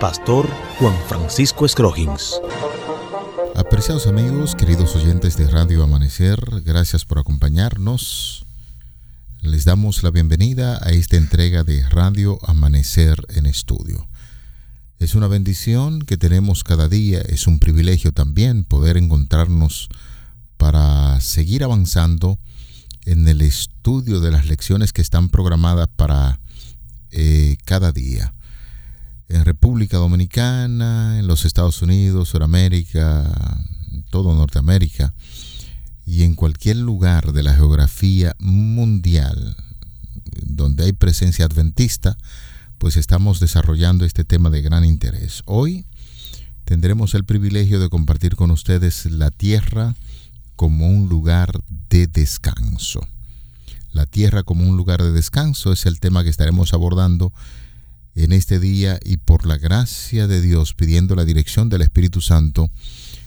Pastor Juan Francisco Scroggins. Apreciados amigos, queridos oyentes de Radio Amanecer, gracias por acompañarnos. Les damos la bienvenida a esta entrega de Radio Amanecer en Estudio. Es una bendición que tenemos cada día, es un privilegio también poder encontrarnos para seguir avanzando en el estudio de las lecciones que están programadas para eh, cada día. En República Dominicana, en los Estados Unidos, Sudamérica, todo Norteamérica y en cualquier lugar de la geografía mundial donde hay presencia adventista, pues estamos desarrollando este tema de gran interés. Hoy tendremos el privilegio de compartir con ustedes la tierra como un lugar de descanso. La tierra como un lugar de descanso es el tema que estaremos abordando en este día y por la gracia de Dios, pidiendo la dirección del Espíritu Santo,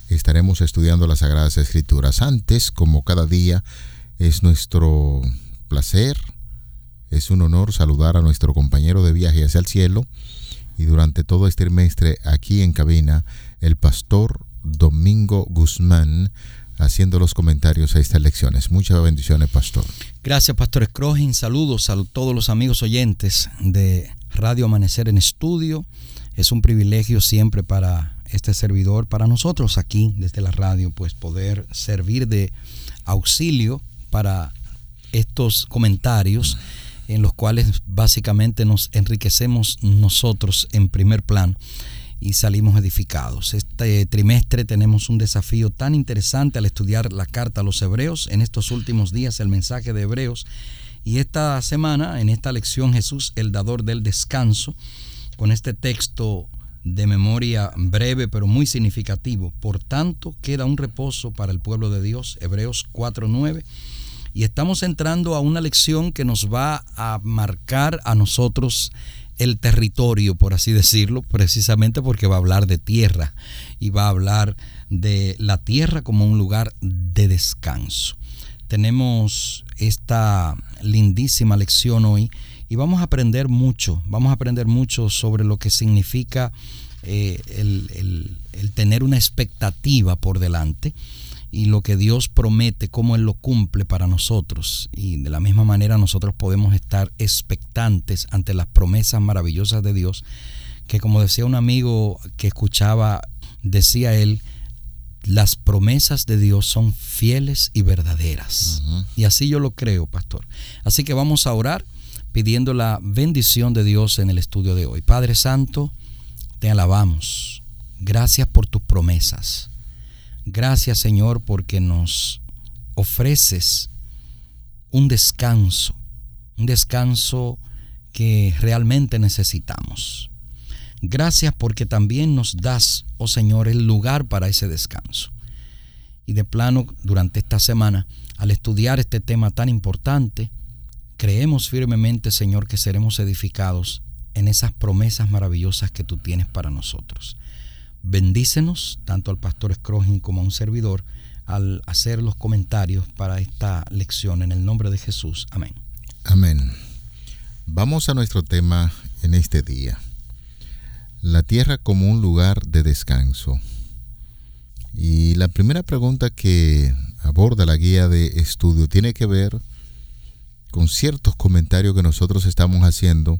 estaremos estudiando las Sagradas Escrituras. Antes, como cada día, es nuestro placer es un honor saludar a nuestro compañero de viaje hacia el cielo y durante todo este trimestre aquí en cabina, el pastor Domingo Guzmán haciendo los comentarios a estas lecciones. Muchas bendiciones, pastor. Gracias, pastor Scrogin. Saludos a todos los amigos oyentes de Radio Amanecer en Estudio. Es un privilegio siempre para este servidor, para nosotros aquí desde la radio, pues poder servir de auxilio para estos comentarios en los cuales básicamente nos enriquecemos nosotros en primer plano y salimos edificados. Este trimestre tenemos un desafío tan interesante al estudiar la carta a los hebreos, en estos últimos días el mensaje de hebreos, y esta semana, en esta lección, Jesús, el dador del descanso, con este texto de memoria breve pero muy significativo. Por tanto, queda un reposo para el pueblo de Dios, Hebreos 4.9 y estamos entrando a una lección que nos va a marcar a nosotros el territorio, por así decirlo, precisamente porque va a hablar de tierra y va a hablar de la tierra como un lugar de descanso. Tenemos esta lindísima lección hoy y vamos a aprender mucho, vamos a aprender mucho sobre lo que significa eh, el, el tener una expectativa por delante y lo que Dios promete, cómo Él lo cumple para nosotros. Y de la misma manera nosotros podemos estar expectantes ante las promesas maravillosas de Dios, que como decía un amigo que escuchaba, decía él, las promesas de Dios son fieles y verdaderas. Y así yo lo creo, pastor. Así que vamos a orar pidiendo la bendición de Dios en el estudio de hoy. Padre Santo, te alabamos. Gracias por tus promesas. Gracias Señor porque nos ofreces un descanso, un descanso que realmente necesitamos. Gracias porque también nos das, oh Señor, el lugar para ese descanso. Y de plano, durante esta semana, al estudiar este tema tan importante, creemos firmemente, Señor, que seremos edificados en esas promesas maravillosas que tú tienes para nosotros. Bendícenos, tanto al pastor Scrogin como a un servidor, al hacer los comentarios para esta lección en el nombre de Jesús. Amén. Amén. Vamos a nuestro tema en este día. La tierra como un lugar de descanso. Y la primera pregunta que aborda la guía de estudio tiene que ver con ciertos comentarios que nosotros estamos haciendo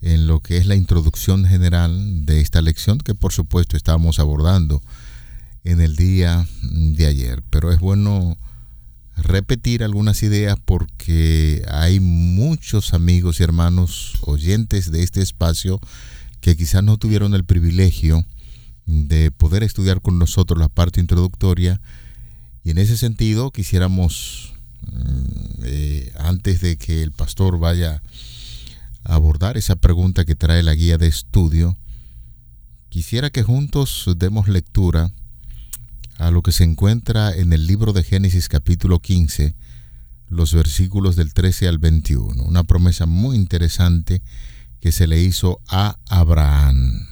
en lo que es la introducción general de esta lección que por supuesto estábamos abordando en el día de ayer. Pero es bueno repetir algunas ideas porque hay muchos amigos y hermanos oyentes de este espacio que quizás no tuvieron el privilegio de poder estudiar con nosotros la parte introductoria y en ese sentido quisiéramos mm, eh, antes de que el pastor vaya abordar esa pregunta que trae la guía de estudio, Quisiera que juntos demos lectura a lo que se encuentra en el libro de Génesis capítulo 15, los versículos del 13 al 21. Una promesa muy interesante que se le hizo a Abraham.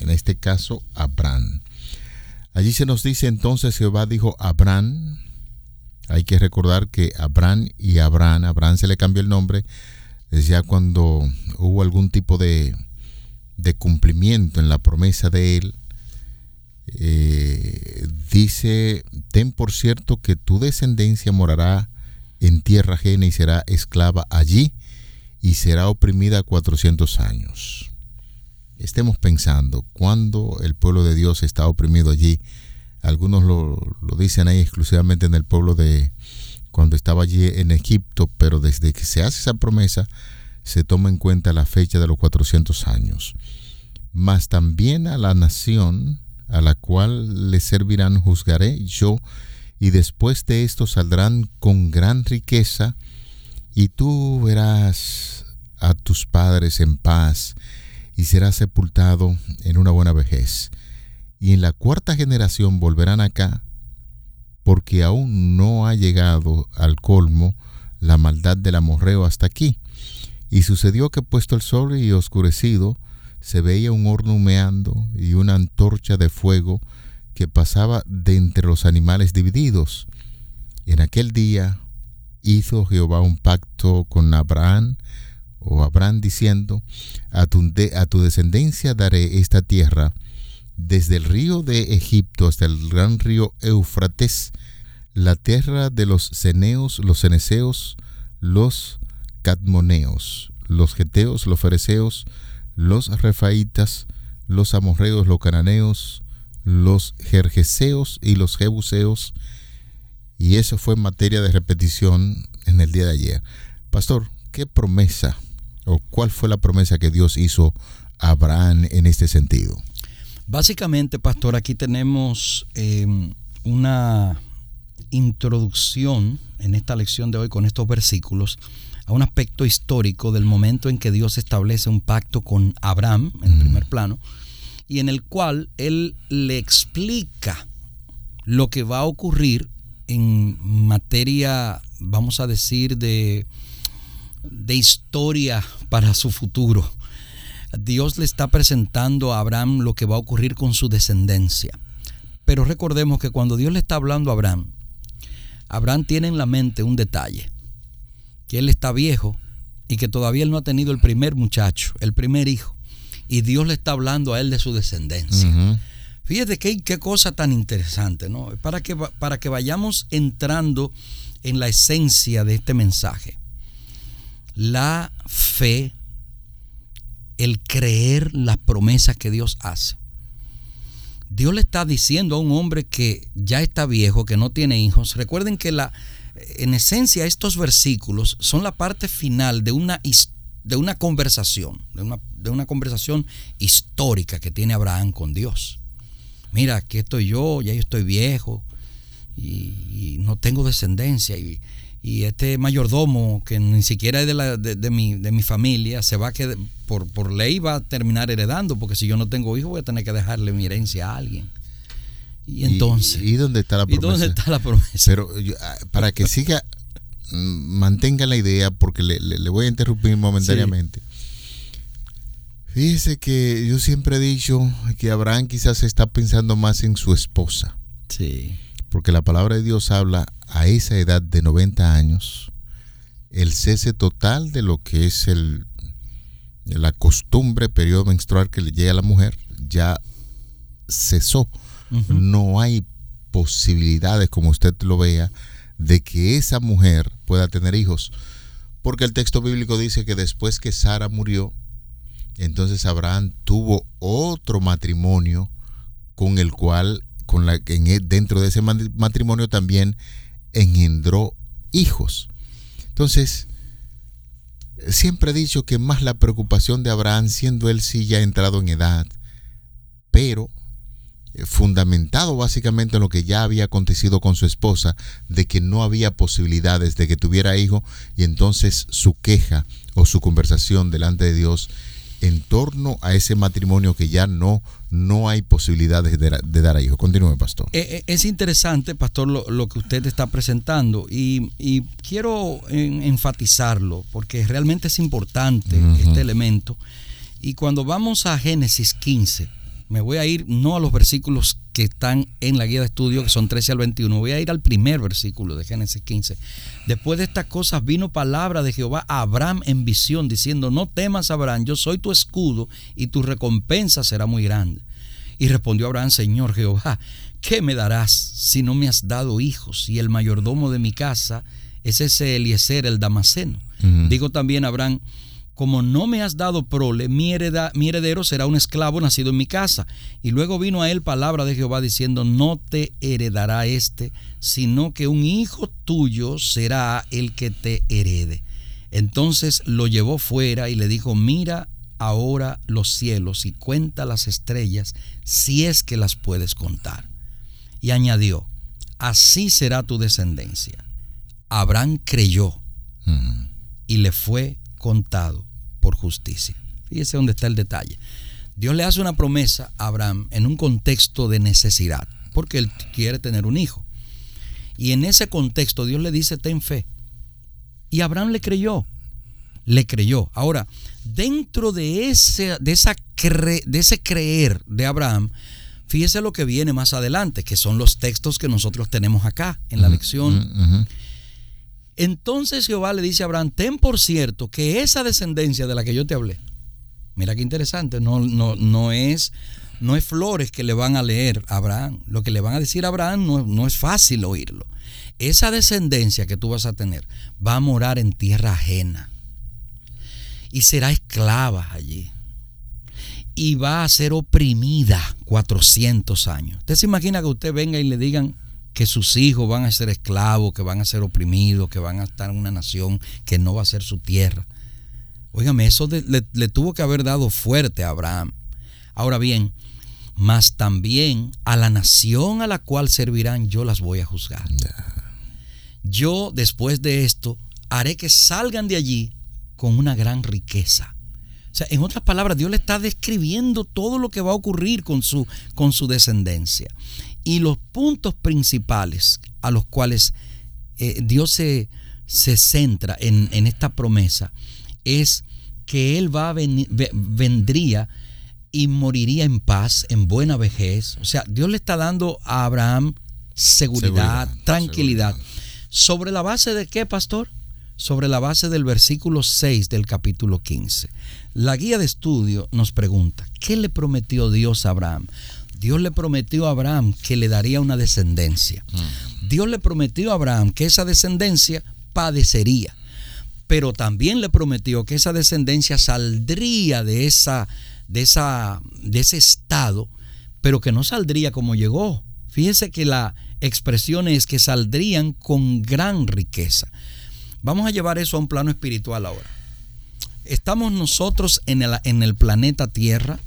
En este caso, Abraham. Allí se nos dice entonces Jehová dijo Abraham. Hay que recordar que Abraham y Abraham, Abraham se le cambió el nombre, ya cuando hubo algún tipo de, de cumplimiento en la promesa de él. Eh, dice, ten por cierto que tu descendencia morará en tierra ajena y será esclava allí y será oprimida 400 años. Estemos pensando, cuando el pueblo de Dios está oprimido allí, algunos lo, lo dicen ahí exclusivamente en el pueblo de cuando estaba allí en Egipto, pero desde que se hace esa promesa, se toma en cuenta la fecha de los 400 años. Mas también a la nación a la cual le servirán juzgaré yo, y después de esto saldrán con gran riqueza, y tú verás a tus padres en paz, y serás sepultado en una buena vejez. Y en la cuarta generación volverán acá, porque aún no ha llegado al colmo la maldad del amorreo hasta aquí. Y sucedió que puesto el sol y oscurecido, se veía un horno humeando y una antorcha de fuego que pasaba de entre los animales divididos. En aquel día hizo Jehová un pacto con Abraham, o Abraham diciendo, a tu, a tu descendencia daré esta tierra, desde el río de Egipto hasta el gran río Eufrates, la tierra de los ceneos, los ceneseos, los cadmoneos, los geteos, los fereceos, los refaitas, los amorreos, los cananeos, los jerjeseos y los jebuseos. Y eso fue materia de repetición en el día de ayer. Pastor, ¿qué promesa o cuál fue la promesa que Dios hizo a Abraham en este sentido? Básicamente, pastor, aquí tenemos em, una introducción en esta lección de hoy con estos versículos a un aspecto histórico del momento en que Dios establece un pacto con Abraham, en primer plano, y en el cual Él le explica lo que va a ocurrir en materia, vamos a decir, de, de historia para su futuro. Dios le está presentando a Abraham lo que va a ocurrir con su descendencia. Pero recordemos que cuando Dios le está hablando a Abraham, Abraham tiene en la mente un detalle que él está viejo y que todavía él no ha tenido el primer muchacho, el primer hijo. Y Dios le está hablando a él de su descendencia. Fíjate qué, qué cosa tan interesante, ¿no? Para que, para que vayamos entrando en la esencia de este mensaje. La fe, el creer las promesas que Dios hace. Dios le está diciendo a un hombre que ya está viejo, que no tiene hijos. Recuerden que la, en esencia estos versículos son la parte final de una, de una conversación, de una, de una conversación histórica que tiene Abraham con Dios. Mira, aquí estoy yo, ya yo estoy viejo y, no tengo descendencia y, este mayordomo que ni siquiera es de, la, de, mi, de mi familia se va a quedar, por, por ley va a terminar heredando porque si yo no tengo hijos voy a tener que dejarle mi herencia a alguien. Y entonces. ¿Y, dónde está la promesa? ¿Y dónde está la promesa? Pero ah, para que siga, mantenga la idea, porque le, voy a interrumpir momentáneamente. Fíjese que yo siempre he dicho que Abraham quizás está pensando más en su esposa. Sí. Porque la palabra de Dios habla a esa edad de 90 años, el cese total de lo que es el, la costumbre, periodo menstrual que le llega a la mujer, ya cesó no hay posibilidades, como usted lo vea, de que esa mujer pueda tener hijos. Porque el texto bíblico dice que después que Sara murió, entonces Abraham tuvo otro matrimonio con el cual, con la, en, e, dentro de ese matrimonio también engendró hijos. Entonces, siempre he dicho que más la preocupación de Abraham, siendo él sí ya entrado en edad, pero fundamentado básicamente en lo que ya había acontecido con su esposa, de que no había posibilidades de que tuviera hijo, y entonces su queja o su conversación delante de Dios en torno a ese matrimonio que ya no, no hay posibilidades de, dar a hijos. Continúe, pastor. Eh, eh, es interesante, pastor, lo, que usted está presentando y, quiero enfatizarlo porque realmente es importante este elemento. Y cuando vamos a Génesis 15, me voy a ir no a los versículos que están en la guía de estudio, que son 13 al 21, voy a ir al primer versículo de Génesis 15. Después de estas cosas vino palabra de Jehová a Abraham en visión, diciendo, no temas Abraham, yo soy tu escudo y tu recompensa será muy grande. Y respondió Abraham, Señor Jehová, ¿qué me darás si no me has dado hijos? Y el mayordomo de mi casa es ese Eliezer, el Damaseno. Digo también Abraham, como no me has dado prole, mi, heredero será un esclavo nacido en mi casa. Y luego vino a él palabra de Jehová diciendo, no te heredará este, sino que un hijo tuyo será el que te herede. Entonces lo llevó fuera y le dijo, mira ahora los cielos y cuenta las estrellas, si es que las puedes contar. Y añadió, así será tu descendencia. Abraham creyó y le fue contado por justicia. Fíjese dónde está el detalle. Dios le hace una promesa a Abraham en un contexto de necesidad, porque él quiere tener un hijo. Y en ese contexto Dios le dice, ten fe. Y Abraham le creyó, le creyó. Ahora, dentro de ese, de esa de ese creer de Abraham, fíjese lo que viene más adelante, que son los textos que nosotros tenemos acá en la lección. Entonces Jehová le dice a Abraham, ten por cierto que esa descendencia de la que yo te hablé, mira qué interesante, no, no, no, es, no es flores que le van a leer a Abraham, lo que le van a decir a Abraham no, no es fácil oírlo. Esa descendencia que tú vas a tener va a morar en tierra ajena y será esclava allí y va a ser oprimida 400 años. Usted se imagina que usted venga y le digan, que sus hijos van a ser esclavos, que van a ser oprimidos, que van a estar en una nación que no va a ser su tierra. Óigame, eso le, tuvo que haber dado fuerte a Abraham. Ahora bien, mas también a la nación a la cual servirán yo las voy a juzgar. Yo después de esto haré que salgan de allí con una gran riqueza. O sea, en otras palabras, Dios le está describiendo todo lo que va a ocurrir con su, con su descendencia. Y los puntos principales a los cuales eh, Dios se, se centra en, esta promesa es que Él va a vendría y moriría en paz, en buena vejez. O sea, Dios le está dando a Abraham seguridad, tranquilidad. ¿Sobre la base de qué, pastor? Sobre la base del versículo 6 del capítulo 15. La guía de estudio nos pregunta, ¿qué le prometió Dios a Abraham? Dios le prometió a Abraham que le daría una descendencia. Mm. Dios le prometió a Abraham que esa descendencia padecería, pero también le prometió que esa descendencia saldría de esa de esa de ese estado, pero que no saldría como llegó. Fíjese que la expresión es que saldrían con gran riqueza. Vamos a llevar eso a un plano espiritual ahora. Estamos nosotros en el, en el planeta Tierra,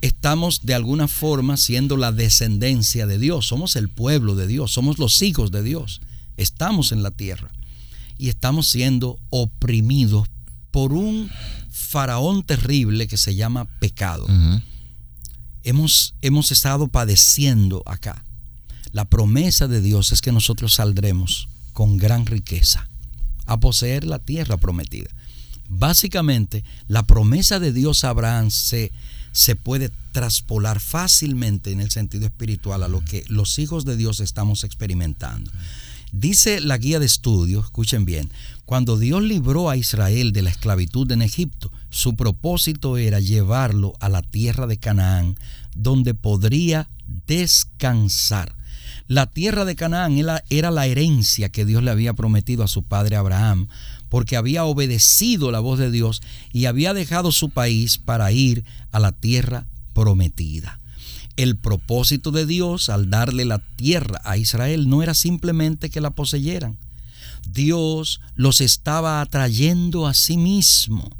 estamos de alguna forma siendo la descendencia de Dios, somos el pueblo de Dios, somos los hijos de Dios, estamos en la tierra y estamos siendo oprimidos por un faraón terrible que se llama pecado. hemos, hemos estado padeciendo acá. La promesa de Dios es que nosotros saldremos con gran riqueza a poseer la tierra prometida. Básicamente, la promesa de Dios a Abraham se, se puede traspolar fácilmente en el sentido espiritual a lo que los hijos de Dios estamos experimentando. Dice la guía de estudio, escuchen bien, cuando Dios libró a Israel de la esclavitud en Egipto, su propósito era llevarlo a la tierra de Canaán, donde podría descansar. La tierra de Canaán era la herencia que Dios le había prometido a su padre Abraham porque había obedecido la voz de Dios y había dejado su país para ir a la tierra prometida. El propósito de Dios al darle la tierra a Israel no era simplemente que la poseyeran. Dios los estaba atrayendo a sí mismo.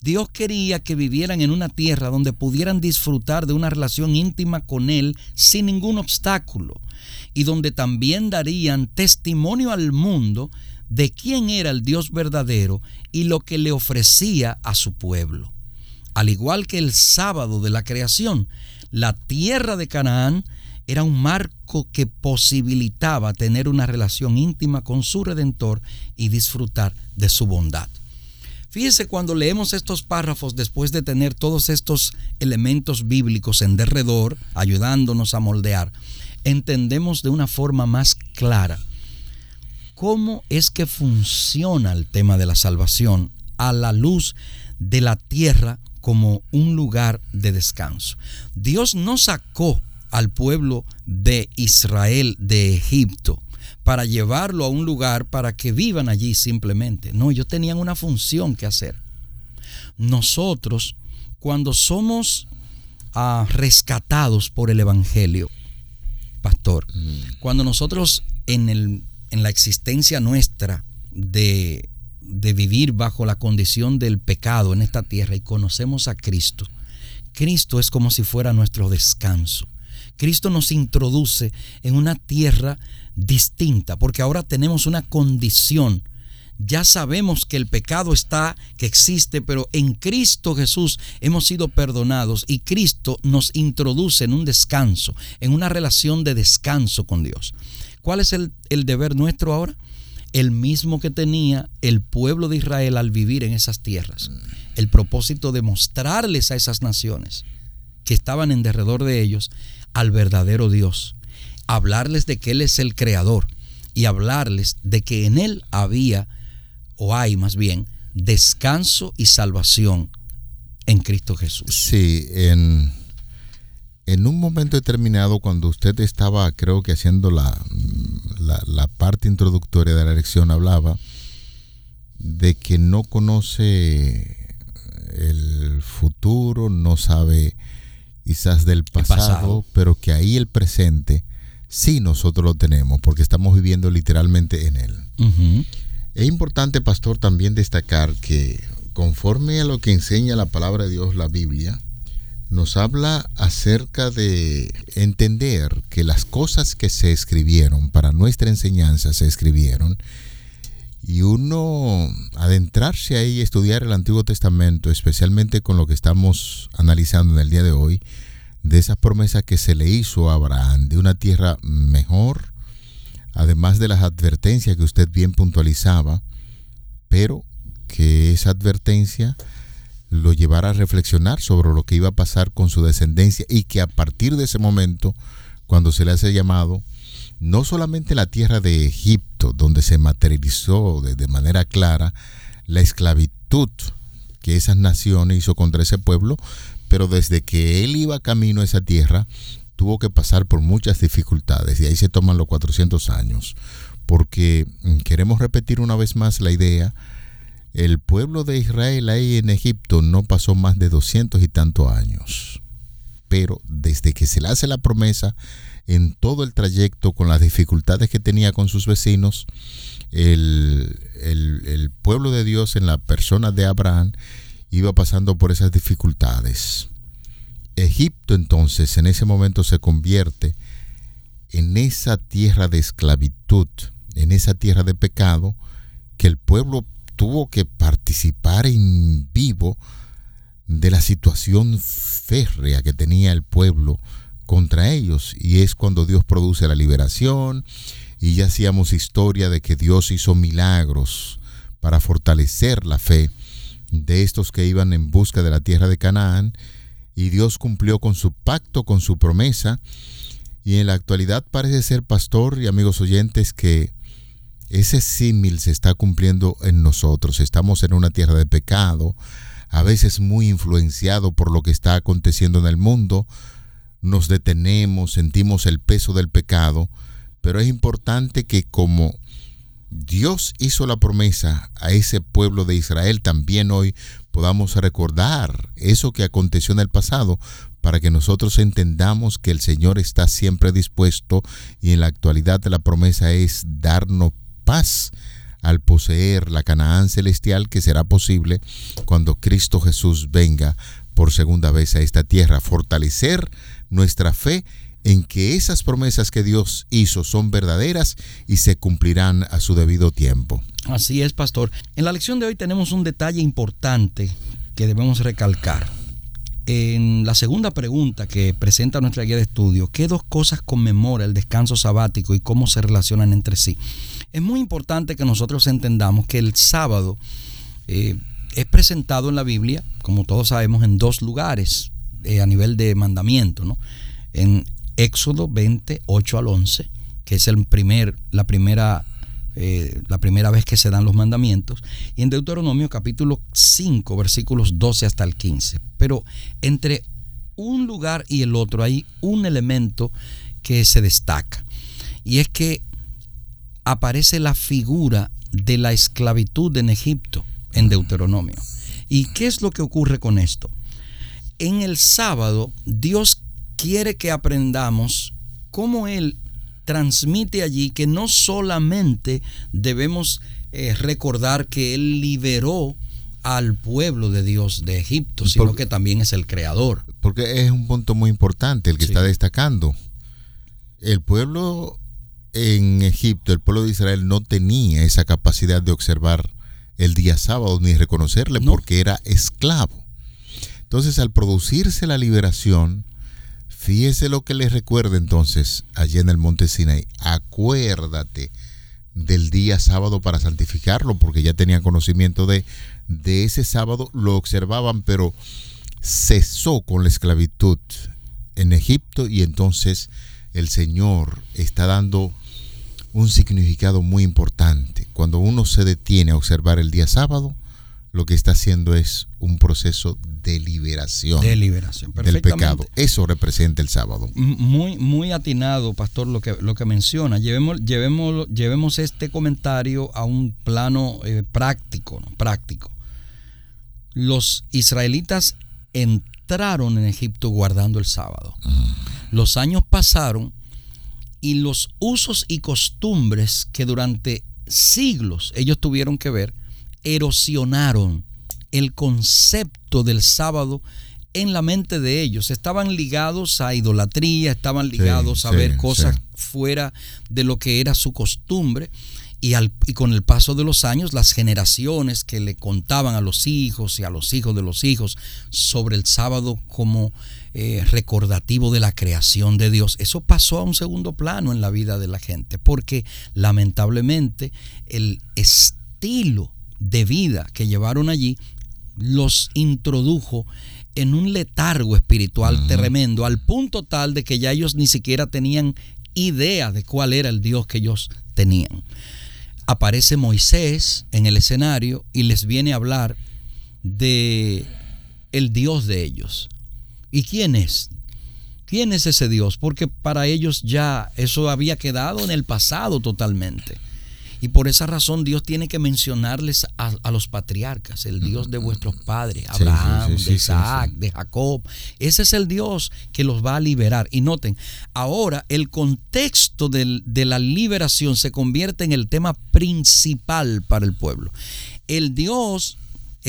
Dios quería que vivieran en una tierra donde pudieran disfrutar de una relación íntima con Él sin ningún obstáculo y donde también darían testimonio al mundo de quién era el Dios verdadero y lo que le ofrecía a su pueblo. Al igual que el sábado de la creación, la tierra de Canaán era un marco que posibilitaba tener una relación íntima con su redentor y disfrutar de su bondad. Fíjese cuando leemos estos párrafos después de tener todos estos elementos bíblicos en derredor, ayudándonos a moldear, entendemos de una forma más clara cómo es que funciona el tema de la salvación a la luz de la tierra como un lugar de descanso. Dios no sacó al pueblo de Israel de Egipto para llevarlo a un lugar para que vivan allí simplemente. No, ellos tenían una función que hacer. Nosotros, cuando somos ah, rescatados por el Evangelio, pastor, cuando nosotros en, el, en la existencia nuestra de, de vivir bajo la condición del pecado en esta tierra y conocemos a Cristo, Cristo es como si fuera nuestro descanso. Cristo nos introduce en una tierra distinta, porque ahora tenemos una condición. Ya sabemos que el pecado está, que existe, pero en Cristo Jesús hemos sido perdonados y Cristo nos introduce en un descanso, en una relación de descanso con Dios. ¿Cuál es el, el deber nuestro ahora? El mismo que tenía el pueblo de Israel al vivir en esas tierras. El propósito de mostrarles a esas naciones que estaban en derredor de ellos al verdadero Dios, hablarles de que Él es el creador y hablarles de que en Él había, o hay más bien, descanso y salvación en Cristo Jesús. Sí, en, en un momento determinado, cuando usted estaba, creo que haciendo la, la, la parte introductoria de la lección, hablaba de que no conoce el futuro, no sabe quizás del pasado, pero que ahí el presente sí nosotros lo tenemos, porque estamos viviendo literalmente en él. Es importante, pastor, también destacar que conforme a lo que enseña la palabra de Dios, la Biblia, nos habla acerca de entender que las cosas que se escribieron para nuestra enseñanza se escribieron y uno adentrarse ahí y estudiar el Antiguo Testamento, especialmente con lo que estamos analizando en el día de hoy, de esas promesas que se le hizo a Abraham, de una tierra mejor, además de las advertencias que usted bien puntualizaba, pero que esa advertencia lo llevara a reflexionar sobre lo que iba a pasar con su descendencia y que a partir de ese momento, cuando se le hace llamado, no solamente la tierra de Egipto, donde se materializó de, manera clara la esclavitud que esas naciones hizo contra ese pueblo, pero desde que él iba camino a esa tierra, tuvo que pasar por muchas dificultades. Y ahí se toman los 400 años, porque mm, queremos repetir una vez más la idea, el pueblo de Israel ahí en Egipto no pasó más de 200 y tantos años, pero desde que se le hace la promesa, en todo el trayecto con las dificultades que tenía con sus vecinos, el, el, pueblo de Dios en la persona de Abraham iba pasando por esas dificultades. Egipto entonces en ese momento se convierte en esa tierra de esclavitud, en esa tierra de pecado, que el pueblo tuvo que participar en vivo de la situación férrea que tenía el pueblo contra ellos. Y es cuando Dios produce la liberación y ya hacíamos historia de que Dios hizo milagros para fortalecer la fe de estos que iban en busca de la tierra de Canaán. Y Dios cumplió con su pacto, con su promesa. Y en la actualidad parece ser pastor y amigos oyentes que ese símil se está cumpliendo en nosotros. Estamos en una tierra de pecado, a veces muy influenciado por lo que está aconteciendo en el mundo, nos detenemos, sentimos el peso del pecado, pero es importante que como Dios hizo la promesa a ese pueblo de Israel, también hoy podamos recordar eso que aconteció en el pasado para que nosotros entendamos que el Señor está siempre dispuesto y en la actualidad la promesa es darnos paz al poseer la Canaán celestial que será posible cuando Cristo Jesús venga por segunda vez a esta tierra, fortalecer nuestra fe en que esas promesas que Dios hizo son verdaderas y se cumplirán a su debido tiempo. Así es, pastor. En la lección de hoy tenemos un detalle importante que debemos recalcar. en la segunda pregunta que presenta nuestra guía de estudio, ¿qué dos cosas conmemora el descanso sabático y cómo se relacionan entre sí? Es muy importante que nosotros entendamos que el sábado eh, es presentado en la Biblia, como todos sabemos, en dos lugares eh, a nivel de mandamiento, ¿no? En Éxodo 20, 8 al 11, que es el primer, la primera eh, la primera vez que se dan los mandamientos, y en Deuteronomio capítulo 5, versículos 12 hasta el 15. Pero entre un lugar y el otro hay un elemento que se destaca, y es que aparece la figura de la esclavitud en Egipto en Deuteronomio. ¿Y qué es lo que ocurre con esto? En el sábado Dios quiere que aprendamos cómo Él transmite allí que no solamente debemos eh, recordar que Él liberó al pueblo de Dios de Egipto, sino que también es el creador. Porque es un punto muy importante el que está destacando. El pueblo en Egipto, el pueblo de Israel no tenía esa capacidad de observar el día sábado ni reconocerle porque era esclavo. Entonces al producirse la liberación, Fíjese lo que les recuerda entonces allí en el monte Sinai. Acuérdate del día sábado para santificarlo, porque ya tenían conocimiento de, de ese sábado, lo observaban, pero cesó con la esclavitud en Egipto y entonces el Señor está dando un significado muy importante. Cuando uno se detiene a observar el día sábado, lo que está haciendo es un proceso de liberación, de liberación del pecado. Eso representa el sábado. Muy, muy atinado, pastor, lo que, lo que menciona. Llevemos, llevemos, llevemos este comentario a un plano eh, práctico, práctico. Los israelitas entraron en Egipto guardando el sábado. Los años pasaron y los usos y costumbres que durante siglos ellos tuvieron que ver, erosionaron el concepto del sábado en la mente de ellos. Estaban ligados a idolatría, estaban ligados a ver cosas fuera de lo que era su costumbre. Y, al, y, con el paso de los años, las generaciones que le contaban a los hijos y a los hijos de los hijos sobre el sábado como eh, recordativo de la creación de Dios, eso pasó a un segundo plano en la vida de la gente, porque lamentablemente el estilo de vida que llevaron allí los introdujo en un letargo espiritual tremendo, al punto tal de que ya ellos ni siquiera tenían idea de cuál era el Dios que ellos tenían. Aparece Moisés en el escenario y les viene a hablar de el Dios de ellos. ¿Y quién es? ¿Quién es ese Dios? Porque para ellos ya eso había quedado en el pasado totalmente. Y por esa razón Dios tiene que mencionarles a, los patriarcas, el Dios de vuestros padres, Abraham, de Isaac, de Jacob. Ese es el Dios que los va a liberar. Y noten, ahora el contexto de la liberación se convierte en el tema principal para el pueblo. El Dios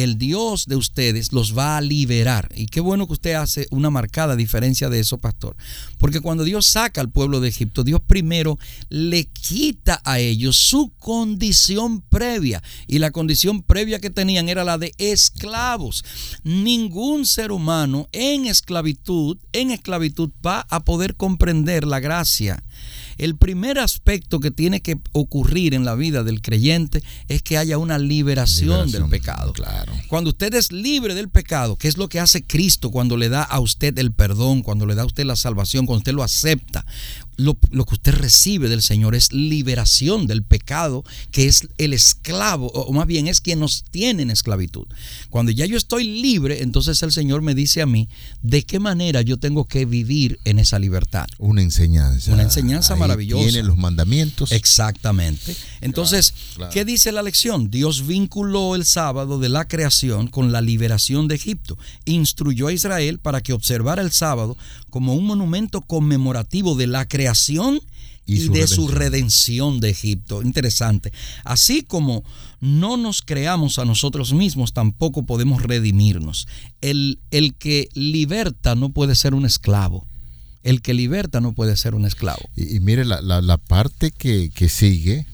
el Dios de ustedes los va a liberar. Y qué bueno que usted hace una marcada diferencia de eso, pastor. Porque cuando Dios saca al pueblo de Egipto, Dios primero le quita a ellos su condición previa. Y la condición previa que tenían era la de esclavos. Ningún ser humano en esclavitud, en esclavitud va a poder comprender la gracia el primer aspecto que tiene que ocurrir en la vida del creyente es que haya una liberación, del pecado. Claro. Cuando usted es libre del pecado, que es lo que hace Cristo cuando le da a usted el perdón, cuando le da a usted la salvación, cuando usted lo acepta, lo, que usted recibe del Señor es liberación del pecado, que es el esclavo, o más bien es quien nos tiene en esclavitud. Cuando ya yo estoy libre, entonces el Señor me dice a mí de qué manera yo tengo que vivir en esa libertad. Una enseñanza. Una enseñanza maravillosa. Tiene los mandamientos. Exactamente. Entonces, ¿qué dice la lección? Dios vinculó el sábado de la creación con la liberación de Egipto. Instruyó a Israel para que observara el sábado como un monumento conmemorativo de la creación y, de su redención de Egipto. Interesante. Así como no nos creamos a nosotros mismos, tampoco podemos redimirnos. El, el que liberta no puede ser un esclavo. El que liberta no puede ser un esclavo. Y, mire, la, parte que, que, sigue,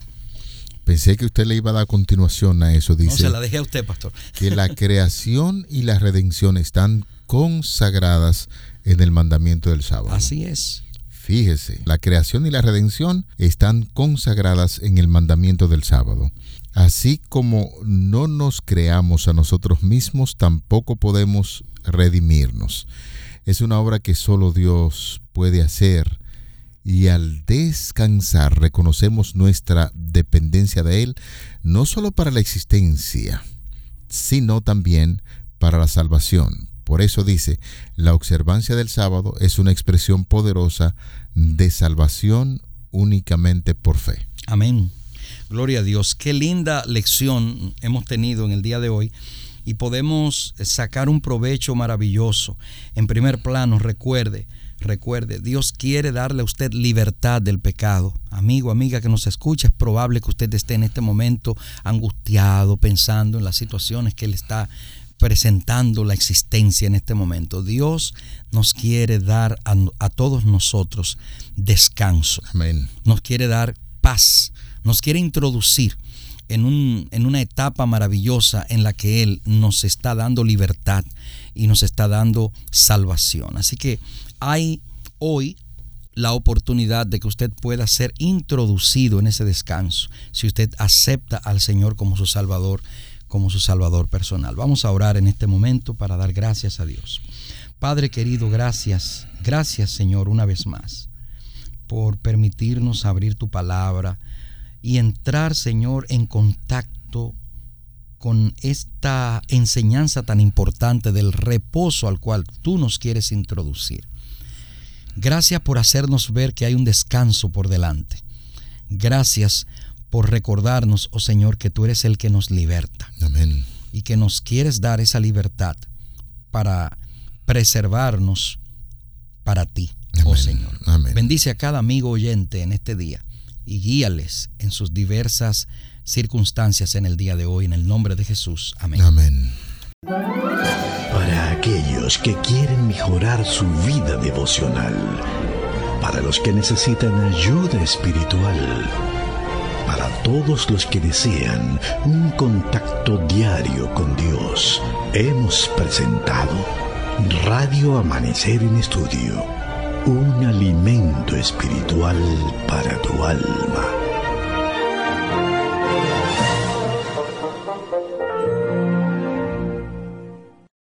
pensé que usted le iba a dar continuación a eso. Dice, no, se la dejé a usted, pastor. Que la creación y la redención están consagradas en el mandamiento del sábado. Así es. Fíjese, la creación y la redención están consagradas en el mandamiento del sábado. Así como no nos creamos a nosotros mismos, tampoco podemos redimirnos. Es una obra que solo Dios puede hacer y al descansar reconocemos nuestra dependencia de Él, no solo para la existencia, sino también para la salvación. Por eso dice, la observancia del sábado es una expresión poderosa de salvación únicamente por fe. Amén. Gloria a Dios. Qué linda lección hemos tenido en el día de hoy y podemos sacar un provecho maravilloso. En primer plano, recuerde, Recuerde, Dios quiere darle a usted libertad del pecado. Amigo, amiga que nos escucha, es probable que usted esté en este momento angustiado, pensando en las situaciones que le está presentando la existencia en este momento. Dios nos quiere dar a, todos nosotros descanso. Amén. Nos quiere dar paz. Nos quiere introducir en, un, en una etapa maravillosa en la que Él nos está dando libertad y nos está dando salvación. Así que hay hoy la oportunidad de que usted pueda ser introducido en ese descanso si usted acepta al Señor como su Salvador, como su Salvador personal. Vamos a orar en este momento para dar gracias a Dios. Padre querido, gracias, gracias Señor una vez más por permitirnos abrir tu palabra y entrar Señor en contacto con esta enseñanza tan importante del reposo al cual tú nos quieres introducir. Gracias por hacernos ver que hay un descanso por delante. Gracias por recordarnos, oh Señor, que tú eres el que nos liberta. Amén. Y que nos quieres dar esa libertad para preservarnos para ti, oh Señor. Amén. Bendice a cada amigo oyente en este día y guíales en sus diversas circunstancias en el día de hoy, en el nombre de Jesús. Amén. Amén. Para aquellos que quieren mejorar su vida devocional, para los que necesitan ayuda espiritual, todos los que desean un contacto diario con Dios, hemos presentado Radio Amanecer en Estudio, un alimento espiritual para tu alma.